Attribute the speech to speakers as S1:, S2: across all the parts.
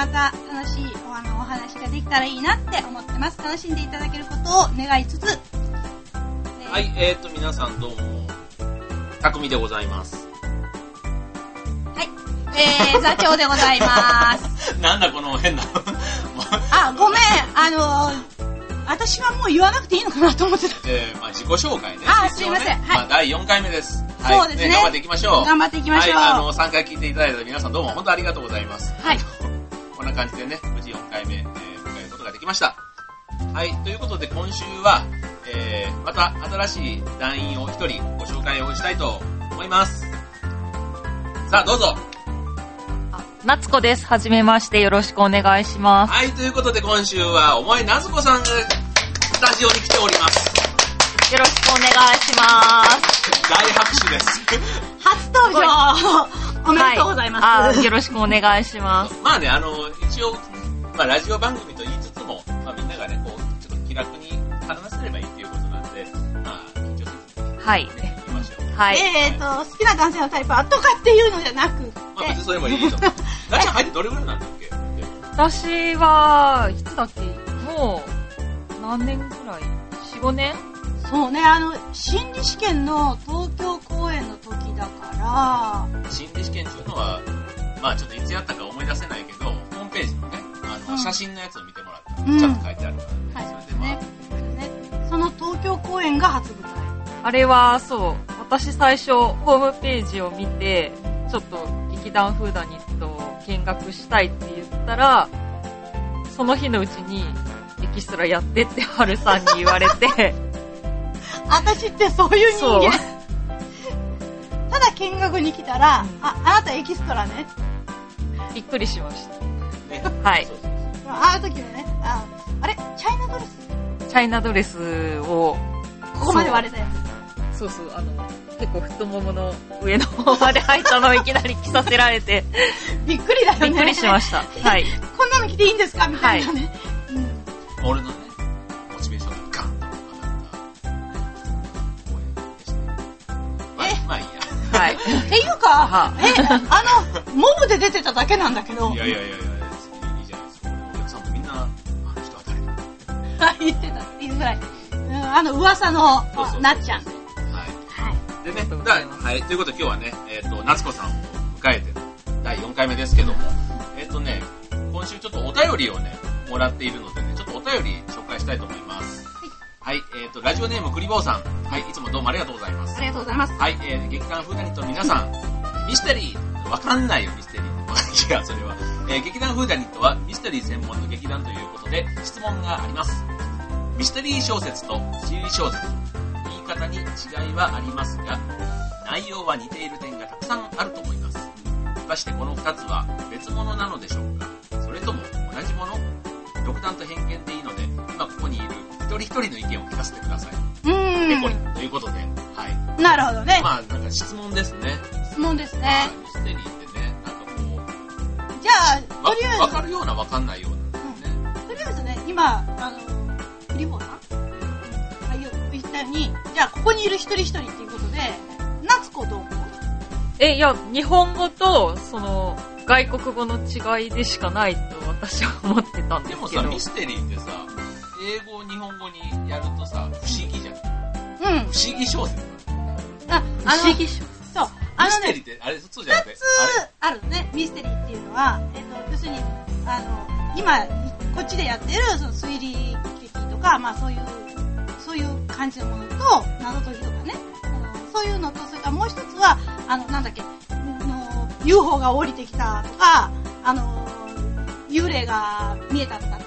S1: また楽しいおあのお話ができたらいいなって思ってます。楽しんでいただけることを願いつつ、えー
S2: はい、えーと、皆さんどうも、たくみでございます。
S1: はい。えー、座長でございます。
S2: なんだこの変な。
S1: あ、ごめん、あのー私はもう言わなくていいのかなと思ってた。
S2: えー、まあ自己紹介ね。
S1: あすいませんはい
S2: まあ第4回目です。はい
S1: そうですね
S2: 頑張っていきましょう。
S1: 頑張っていきましょう
S2: はい、あの、3回聞いていただいた皆さんどうも本当ありがとうございます。
S1: はい。
S2: こんな感じでね、無事4回目、えー、迎えることができました。はい、ということで今週は、えー、また新しい団員を1人ご紹介をしたいと思います。さあ、どうぞ。
S3: 夏子です。はじめまして。よろしくお願いします。
S2: はい、ということで今週は、お前なずこさんがスタジオに来ております。
S3: よろしくお願いします。
S2: 大拍手です。
S1: 初登場おめでとうございます。
S3: はい、あよろしくお願いします。
S2: まあね、あの、一応、まあラジオ番組と言いつつも、まあみんながね、こう、ちょっと気楽に話せればいいっていうことなんで、まあ、緊張せずに
S3: はい。
S2: ね、行きましょう。
S3: はい。
S1: えーと、好きな男性のタイプはとかっていうのじゃなくて、
S2: まあ別にそれもいいと思う。ラジオ入ってどれぐらいなんだっけ？
S3: 私は、いつだっけ？もう、何年ぐらい ?4、5年？
S1: そうね、あの、心理試験の東京公演の時だから、
S2: 心理試験っていうのは、まあちょっといつやったか思い出せないけど、ホームページのね、あの、
S1: うん
S2: 写真のやつを見てもらったら、
S1: うん
S2: ちゃんと書いてあるから、
S1: はい、
S2: それでまあ、
S1: ね。ねその東京公演が初舞台。
S3: あれは、そう。私最初、ホームページを見て、ちょっと劇団フーダニットを見学したいって言ったら、その日のうちに、エキストラやってって春さんに言われて、
S1: 私ってそういう人
S3: そう
S1: 間。見学に来たら、あ、あなたエキストラね。
S3: びっくりしました。はい
S1: あの時はね、あ、あれチャイナドレス
S3: チャイナドレスを、
S1: ここまで割れたやつ
S3: そうそう、あの、結構太ももの上の方まで入ったのをいきなり着させられて、
S1: びっくりだよね。
S3: びっくりしました。はい。
S1: こんなの着ていいんですかみたいなね。うん
S2: 俺のっ
S1: ていうか
S3: は、
S1: え、あの、モブで出てただけなんだけど
S2: い、やいやいやいや、いいじゃないですか。お客さんもみんな、あの人は誰だ
S1: 言ってたっていうぐらい。うんあの、噂のなっちゃん。
S2: はい。
S1: はい。
S2: でねはい、ということで今日はね、えっ、と、夏子さんを迎えての第4回目ですけども、えっ、とね、今週ちょっとお便りをね、もらっているのでね、ちょっとお便り紹介したいと思います。はい、えっ、と、ラジオネームクリボーさん。はい、いつもどうもありがとうございます
S1: あ。りがとうございます。
S2: はい、えー、劇団フーダニットの皆さん、ミステリー、わかんないよ、ミステリー。いや、それは。えー、劇団フーダニットはミステリー専門の劇団ということで、質問があります。ミステリー小説と推理小説、言い方に違いはありますが、内容は似ている点がたくさんあると思います。果たしてこの二つは別物なのでしょうかそれとも同じもの？独断と偏見でいいので、今ここにいる一人一人の意見を聞かせてください。
S1: う
S2: ペコリ
S1: ー
S2: ということで、はい。
S1: ん。なるほどね。
S2: まあ、なんか質問ですね。
S1: 質問です
S2: はい
S1: ね。
S2: ミステリーってね、なんかこ
S1: じゃあ、とりあえず、
S2: わかるようなわかんないようなね。
S1: とりあえずね、今、あの、クリボーさんが言う言ったように、じゃあ、ここにいる一人一人っていうことで、夏子どう思う?
S3: え、いや、日本語と、その、外国語の違いでしかないと私は思ってたんで
S2: ですもさ、
S3: けど。
S2: ミステリーってさ、英語、日本語にやるとさ、不思議じゃん。
S1: うん。
S2: 不思議小説
S1: あ、あの、
S3: 不思議小
S1: そう。あのね
S2: ミステリー、って、あれ、そうじゃなくて
S1: 二つ、あるのね、ミステリーっていうのは、えっと、要するに、あの、今、こっちでやってる、その推理劇とか、まあそういう、そういう感じのものと、謎解きとかね、あのそういうのと、それからもう一つは、あの、なんだっけ、あの UFO が降りてきたとか、あの、幽霊が見えたとか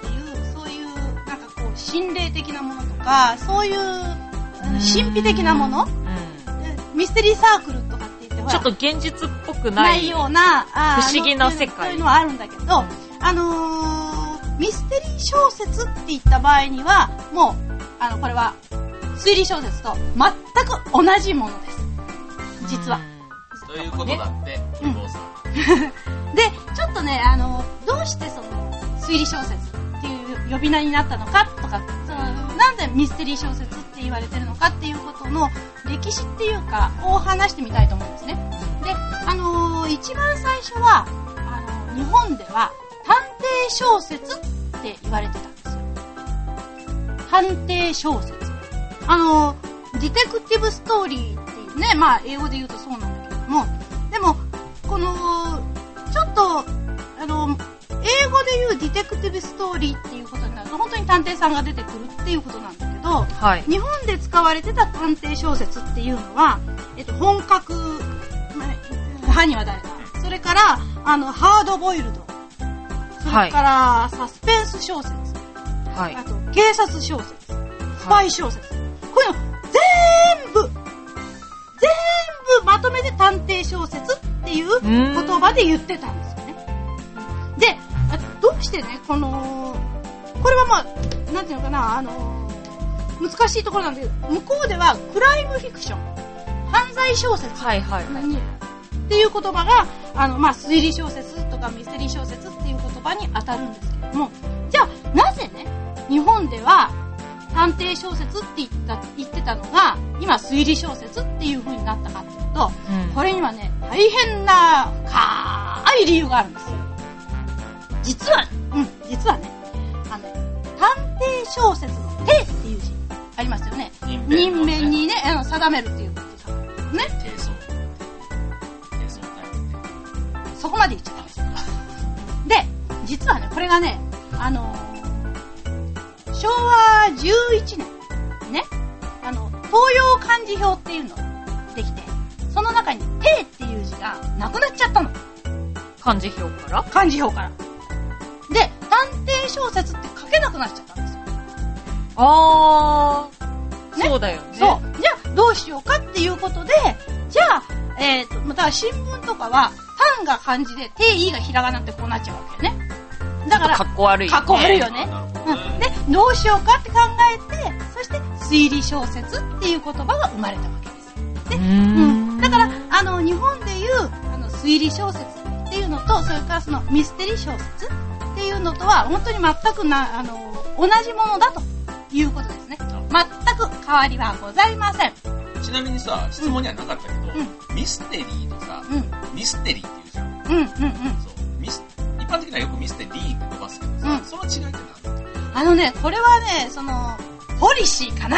S1: 心霊的なものとか、そういう、神秘的なもの、
S3: うん。
S1: でミステリーサークルとかっほら
S3: ちょっと現実っぽく
S1: な
S3: ないい。
S1: ような、
S3: 不思議な世界
S1: そういうのはあるんだけど、あのー、ミステリー小説って言った場合には、もう、あの、これは、推理小説と全く同じものです。実は。
S2: ということだって、お
S1: うん
S2: 父さん。
S1: で、ちょっとね、あの、どうしてその、推理小説呼び名になったのかとか、その、なんでミステリー小説って言われてるのかっていうことの歴史っていうか、を話してみたいと思うんですね。で、あのー一番最初は、あの日本では探偵小説って言われてたんですよ。探偵小説。あのーディテクティブストーリーっていうね、まあ英語で言うとそうなんだけども、でも、この、ちょっと、あの、英語で言うディテクティブストーリーっていうことになると、本当に探偵さんが出てくるっていうことなんだけど、
S3: はい。
S1: 日本で使われてた探偵小説っていうのは、えっと、本格、まあ犯人は誰だ？それから、あの、ハードボイルド。それから、サスペンス小説。
S3: はい
S1: あ。と、警察小説。スパイ小説。こういうの、全部、全部まとめて探偵小説っていう
S3: 言
S1: 言葉で言ってたんですよね。で、あどうしてね、この、これはまあ、なんていうのかな、あの、難しいところなんだけど、向こうではクライムフィクション、犯罪小説
S3: はいはいはい。
S1: にっていう言葉が、あの、まあ、推理小説とかミステリー小説っていう言葉に当たるんですけれども、じゃあ、なぜね、日本では探偵小説って言った、言ってたのが、今推理小説っていう風になったかっていうと、
S3: うん
S1: これにはね、大変な深い理由があるんですよ。実は、うん、実はね、あのね、探偵小説の手っていう字、ありますよね。
S2: 人
S1: 人
S2: 弁の
S1: 弁にね、あの定めるっていうことさ。ね。
S2: 低層。低層
S1: そこまで言っちゃったんですよ。で、実はね、これがね、あのー昭和11年にね、あの、東洋漢字表っていうのができて、その中に手っていう字がなくなっちゃったの。
S3: 漢字表から？
S1: 漢字表から。で、探偵小説って書けなくなっちゃったんですよ。
S3: あー、
S1: ね
S3: そうだよね。
S1: そう。じゃあ、どうしようかっていうことで、じゃあ、えっ、と、また新聞とかは、単が漢字で、定義がひらがなってこうなっちゃうわけよね。だから、
S3: かっこ悪い、ね。
S1: かっこ悪いよね。で、どうしようかって考えて、そして推理小説っていう言葉が生まれたわけです。で
S3: う
S1: ん
S3: ん。
S1: だから、あの、日本でいう、あの、推理小説っていうのと、それからそのミステリー小説っていうのとは、本当に全くな、あの、同じものだということですね。全く変わりはございません。
S2: ちなみにさ、質問にはなかったけど、
S1: う
S2: ミステリーとさ、
S1: うん、
S2: ミステリーって言うじゃん。
S1: うん、うん、うん。
S2: そう。ミス、一般的にはよくミステリーって伸ばすけどさ、
S1: うん
S2: その違いって何？
S1: あのね、これはね、その、ポリシーかな。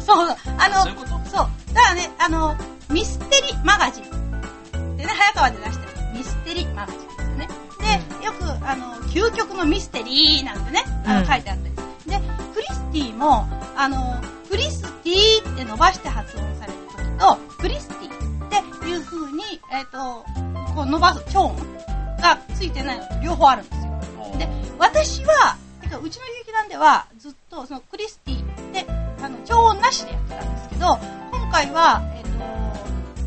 S2: そう
S1: そう、あの
S2: とそういう、こと？
S1: そう。だからね、あの、ミステリマガジン。でね、早川で出してるミステリマガジンですよね。で、よく、あの、究極のミステリーなんてね、あの、
S3: うん
S1: 書いてあったり。で、クリスティも、あの、クリスティって伸ばして発音されるときと、クリスティっていう風に、えっ、と、こう伸ばす超音がついてないのと両方あるんですよ。で、私は、てか、うちの劇団では、ずっと、その、クリスティって、あの、超音なしでやってたんですけど、今回は、えっ、と、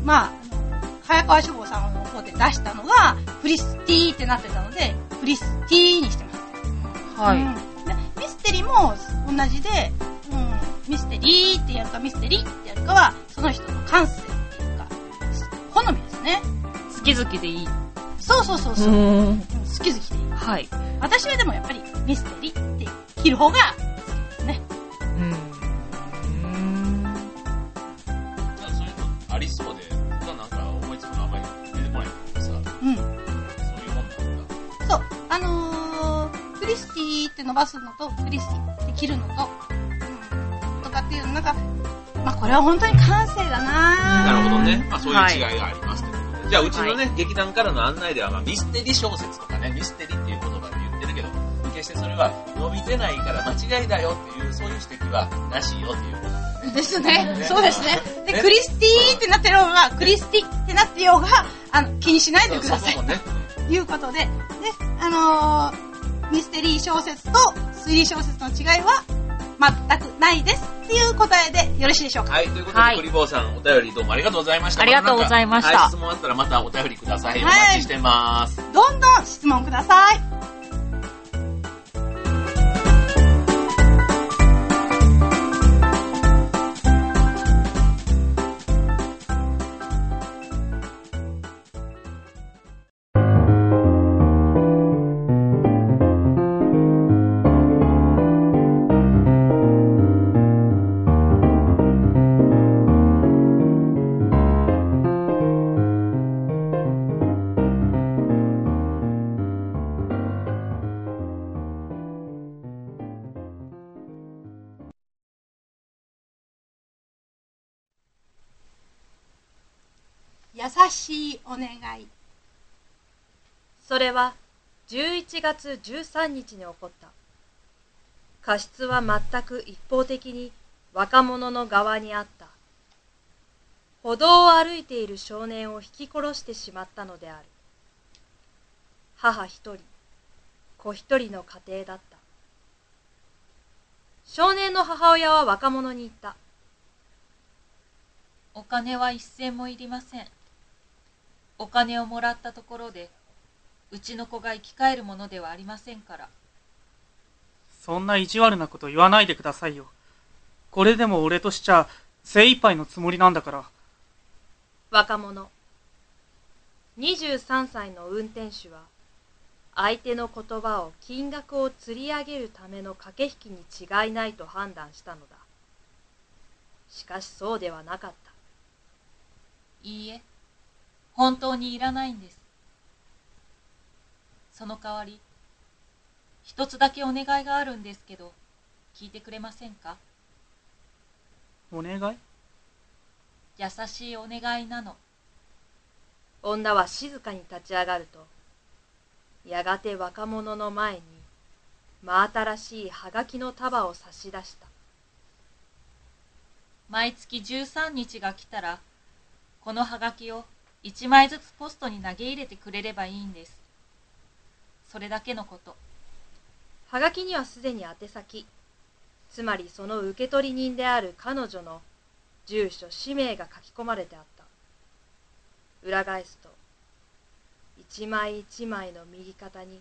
S1: まあ、あの、早川書房さんの方で出したのが、クリスティってなってたので、クリスティにしてます。
S3: はい。
S1: うんでミステリーも同じで、うん、ミステリーってやるか、ミステリーってやるかは、その人の感性っていうか、好みですね。
S3: 好き好きでいい。
S1: そうそうそうそう。
S3: ん。
S1: うん好き好きでいい。
S3: はい。
S1: 私はでもやっぱりミステリーって切る方がって伸ばすのと、クリスティって切るのと、うん、とかっていうの、なんか、まあこれは本当に感性だな
S2: なるほどね。
S1: うん
S2: まあそういう違いがありますということで。じゃあうちのね、劇団からの案内では、まあミステリー小説とかね、ミステリーっていう言葉で言ってるけど、決してそれは伸びてないから間違いだよっていう、そういう指摘はなしよっていうで
S1: すね。そうですね。で、
S2: ね
S1: クリスティってなってようが、クリスティってなってようが、あの、気にしないでください。
S2: そうそうね。
S1: ということで、で、あのーミステリー小説と推理小説の違いは全くないです。っていう答えでよろしいでしょうか？
S2: はい、ということで、
S3: はい
S2: クリボーさん、お便りどうもありがとうございました。
S3: ありがとうございました
S2: たはい、質問あったらまたお便りください。お
S1: はい
S2: 待ちしてます。
S1: どんどん質問ください。しいお願い。
S4: それは11月13日に起こった。過失は全く一方的に若者の側にあった。歩道を歩いている少年を引き殺してしまったのである。母一人、子一人の家庭だった。少年の母親は若者に言った。
S3: お金は一銭もいりません。お金をもらったところで、うちの子が生き返るものではありませんから。
S5: そんな意地悪なこと言わないでくださいよ。これでも俺としちゃ精一杯のつもりなんだから。
S4: 若者23歳の運転手は相手の言葉を金額を釣り上げるための駆け引きに違いないと判断したのだしかしそうではなかった
S3: いいえ、本当にいらないんです。その代わり、一つだけお願いがあるんですけど、聞いてくれませんか？
S5: お願い？
S3: 優しいお願いなの。
S4: 女は静かに立ち上がるとやがて若者の前に真新しいはがきの束を差し出した
S3: 毎月13日が来たら、このハガキを1枚ずつポストに投げ入れてくれればいいんです。それだけのこと。
S4: はがきにはすでに宛先つまりその受取人である彼女の住所氏名が書き込まれてあった裏返すと一枚一枚の右肩に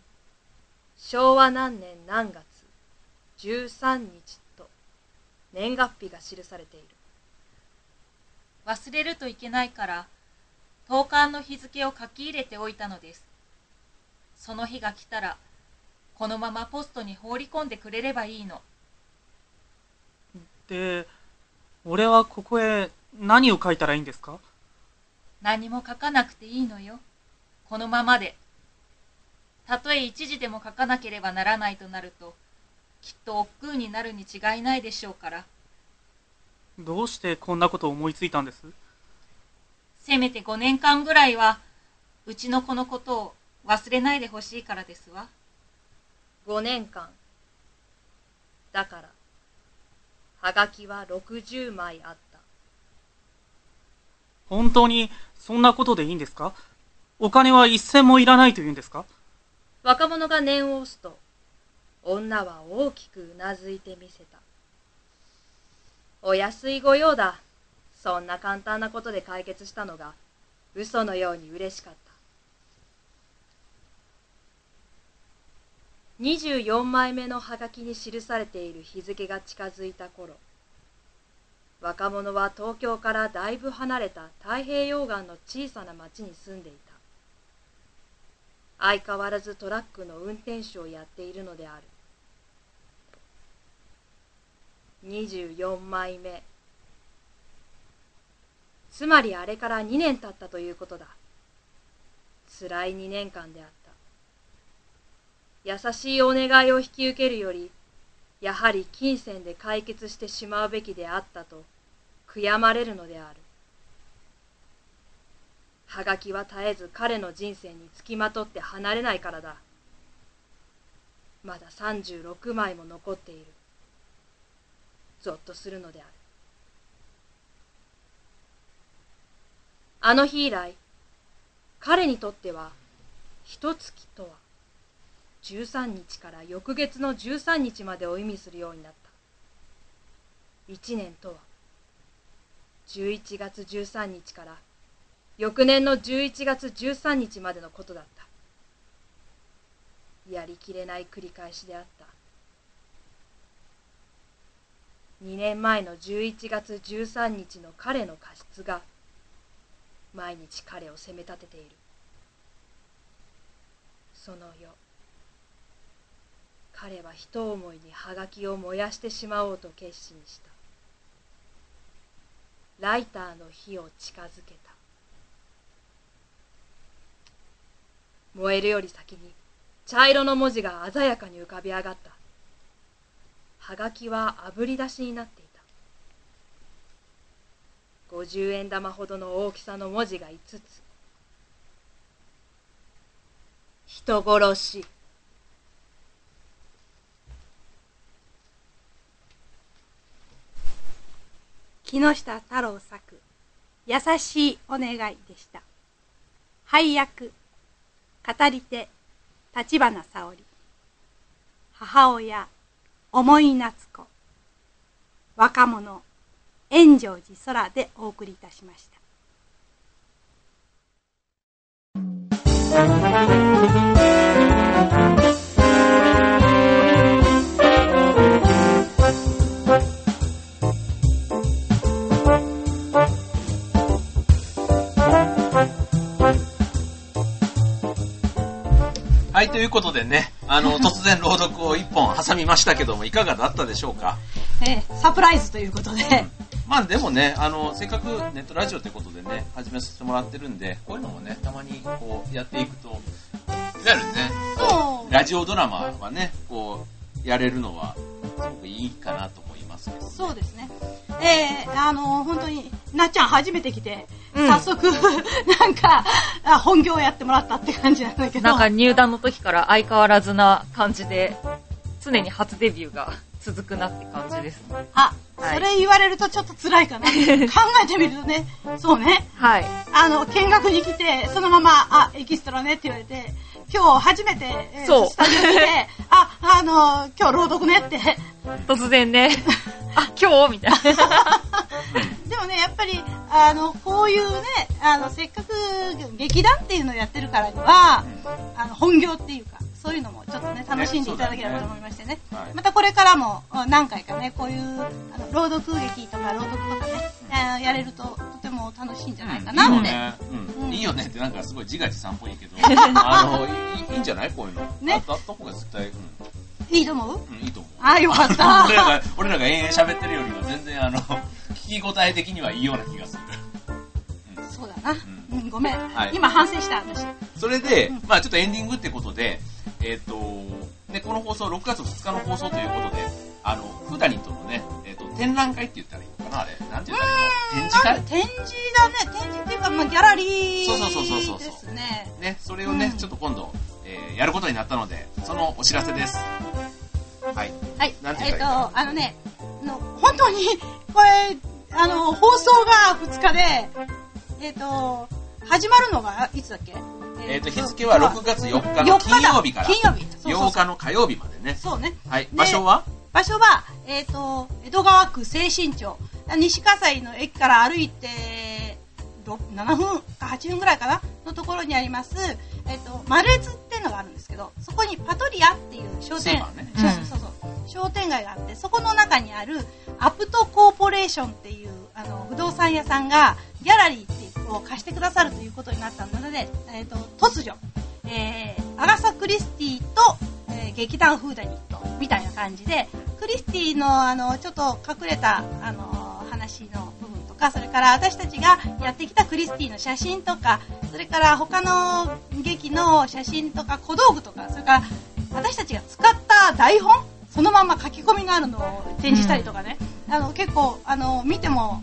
S4: 昭和何年何月13日と年月日が記されている
S3: 忘れるといけないから、投函の日付を書き入れておいたのです。その日が来たら、このままポストに放り込んでくれればいいの。
S5: で、俺はここへ何を書いたらいいんですか？
S3: 何も書かなくていいのよ。このままで。たとえ一時でも書かなければならないとなると、きっと億劫になるに違いないでしょうから、
S5: どうしてこんなことを思いついたんです？
S3: せめて5年間ぐらいは、うちの子のことを忘れないでほしいからですわ。
S4: 5年間。だからはがきは60枚あった。
S5: 本当にそんなことでいいんですか？お金は一銭もいらないと言うんですか？
S4: 若者が念を押すと女は大きくうなずいてみせた。お安いご用だそんな簡単なことで解決したのが嘘のように嬉しかった。24枚目のハガキに記されている日付が近づいた頃若者は東京からだいぶ離れた太平洋岸の小さな町に住んでいた。相変わらずトラックの運転手をやっているのである。24枚目。つまりあれから2年経ったということだ。辛い2年間であった。優しいお願いを引き受けるよりやはり金銭で解決してしまうべきであったと悔やまれるのである。はがきは絶えず彼の人生につきまとって離れないからだ。まだ36枚も残っている。ぞっとするのである。あの日以来彼にとっては一月とは13日から翌月の13日までを意味するようになった。1年とは11月13日から翌年の11月13日までのことだった。やりきれない繰り返しであった。2年前の11月13日の彼の過失が毎日彼を責め立てている。その夜彼は一思いにハガキを燃やしてしまおうと決心した。ライターの火を近づけた。燃えるより先に茶色の文字が鮮やかに浮かび上がった。はがきは炙り出しになっていた。50円玉ほどの大きさの文字が5つ。人殺し。
S1: 木下太郎作「優しいお願い」でした。配役。語り手。立花沙織。母親。思い夏子。若者。炎上寺空でお送りいたしました
S2: はい、ということでね、あの、突然朗読を一本挟みましたけども、いかがだったでしょうか？
S1: えー、サプライズということで。
S2: まあでもね、あの、せっかくネットラジオってことでね、始めさせてもらってるんで、こういうのもね、たまにこうやっていくと、いわゆるね、ラジオドラマはね、こう、やれるのは、すごくいいかなと思いますけど、ね、
S1: そうですね。えー、あの、本当に、なっちゃん初めて来て、早速、なんか、本業やってもらったって感じなんだけど。
S3: なんか入団の時から相変わらずな感じで、常に初デビューが続くなって感じです。
S1: あ、はい、それ言われるとちょっと辛いかな。考えてみるとね、そうね。
S3: はい。
S1: あの、見学に来て、そのまま、あ、エキストラねって言われて、今日初めて、えー、そうスタジオに来て、あ、あの、今日朗読ねって。
S3: 突然ね、あ、今日みたいな。
S1: でもね、やっぱり、あの、こういうね、あの、せっかく劇団っていうのをやってるからには、あの、本業っていうか、そういうのもちょっとね、楽しんでいただければと思いましてね。ねはい、またこれからも何回かね、こういう、あの、朗読劇とか朗読とかね、あやれるととても楽しいんじゃないかなって。いいよね。
S2: うん。いいよねってなんかすごい自画自賛っぽいけど、あのい、いいんじゃない？こういうの。ね。あった方が絶対、うん。
S1: いいと思う？
S2: うん、いいと思う。
S1: あ、よかった。
S2: 俺らが、俺らが延々喋ってるよりは全然あの、聞き応え的にはいいような気がする。
S1: うん、そうだな。うん、ごめん。はい、今反省した、私。
S2: それで、うん、まあちょっとエンディングってことで、えっ、ー、と、で、この放送、6月2日の放送ということで、あの、フーダニットのね、えっ、ー、と、展覧会って言ったらいいのかなあれ。なんて言ったらいいの展示会？
S1: 展示だね。展示っていうか、まあ、ギャラリーそうそうそうそうそう。ですね。
S2: ね、それをね、ちょっと今度、えー、やることになったので、そのお知らせです。はい。
S1: はい。なんて言ったらいいえっ、ー、と、あのね、の本当に、これ、あの、放送が2日で、えっ、ー、と、始まるのが、いつだっけ？
S2: えっ、ー、と、日付は6月4日の金曜日から。
S1: 金曜日。
S2: そうそう8日の火曜日までね。
S1: そうね。
S2: はい。場所は？
S1: 場所は、えっ、ー、と、江戸川区西新町。西葛西の駅から歩いて、7分か8分ぐらいかな？のところにあります、えっ、ー、と、マルエツっていうのがあるんですけど、そこにパトリアっていう商店、ね、そうそうそう商店街があって、そこの中にあるアプトコーポレーションっていうあの不動産屋さんがギャラリーっていうを貸してくださるということになったので、えっ、ー、と、突如、えー、アガサ・クリスティと、えー、劇団フーダニットみたいな感じで、クリスティのあの、ちょっと隠れた、あの、話の部分とか、それから私たちがやってきたクリスティの写真とか、それから他の劇の写真とか小道具とか、それから私たちが使った台本そのまま書き込みがあるのを展示したりとかね、うん、あの結構あの見ても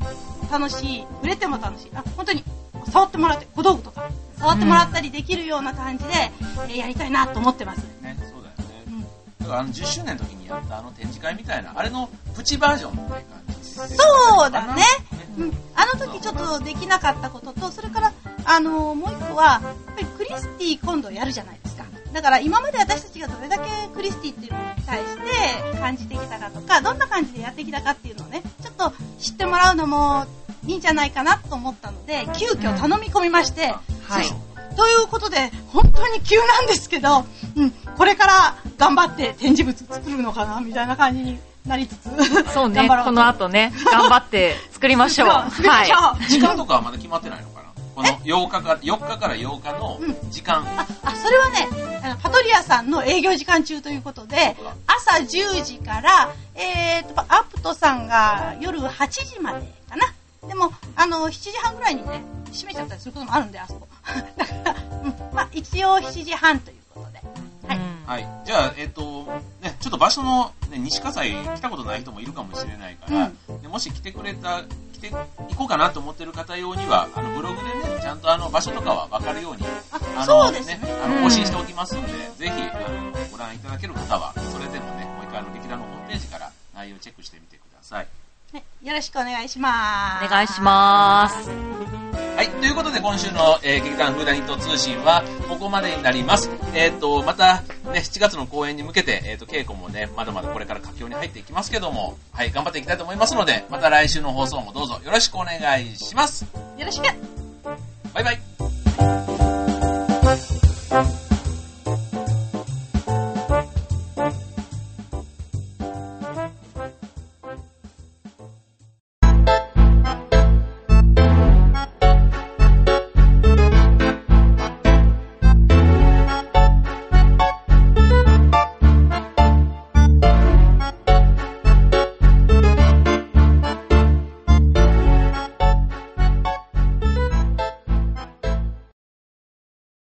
S1: 楽しい触れても楽しいあ本当に触ってもらって小道具とか触ってもらったりできるような感じで、うん、えー、やりたいなと思ってます。
S2: ね、そうだよね。うん、だからあの10周年の時にやったあの展示会みたいな、あれのプチバージョンって感じ
S1: そうだね。うん。あの時ちょっとできなかったことと、それから、あのー、もう一個は、やっぱりクリスティ今度やるじゃないですか。だから今まで私たちがどれだけクリスティっていうのに対して感じてきたかとか、どんな感じでやってきたかっていうのをね、ちょっと知ってもらうのもいいんじゃないかなと思ったので、急遽頼み込みまして、
S3: はい。
S1: ということで、本当に急なんですけど、うん、これから頑張って展示物作るのかな、みたいな感じになりつつ、
S3: そうね、
S1: 頑張ろうと
S3: この後ね、頑張って 作りましょう。はい。
S2: 時間とかはまだ決まってないのかな？この8日から、4日から8日の時間。
S1: あ、それはね、あのパトリアさんの営業時間中ということで、朝10時から、えーと、アプトさんが夜8時までかな？あの、7時半ぐらいにね、閉めちゃったりすることもあるんで、あそこ。だから、うん、まあ、一応7時半ということで。はい
S3: うん
S2: はい。じゃあ、えっ、と、ね、ちょっと場所の、ね、西葛西来たことない人もいるかもしれないから、でもし来てくれた、来て、行こうかなと思ってる方用には、あの、ブログでね、ちゃんとあの、場所とかは分かるように、
S1: あ、
S2: あの、
S1: そうですね。
S2: あの、
S3: うん
S2: 更新しておきますので、ぜひ、あの、ご覧いただける方は、それでもね、もう一回あの、劇団のホームページから内容をチェックしてみてください。
S1: よろしくお願いします。
S3: お願いします。
S2: はい、ということで今週の、えー、劇団フーダニット通信はここまでになります。えっ、ー、と、またね、7月の公演に向けて、えっ、ー、と、稽古もね、まだまだこれから佳境に入っていきますけども、はい、頑張っていきたいと思いますので、また来週の放送もどうぞよろしくお願いします。
S1: よろしく
S2: バイバイ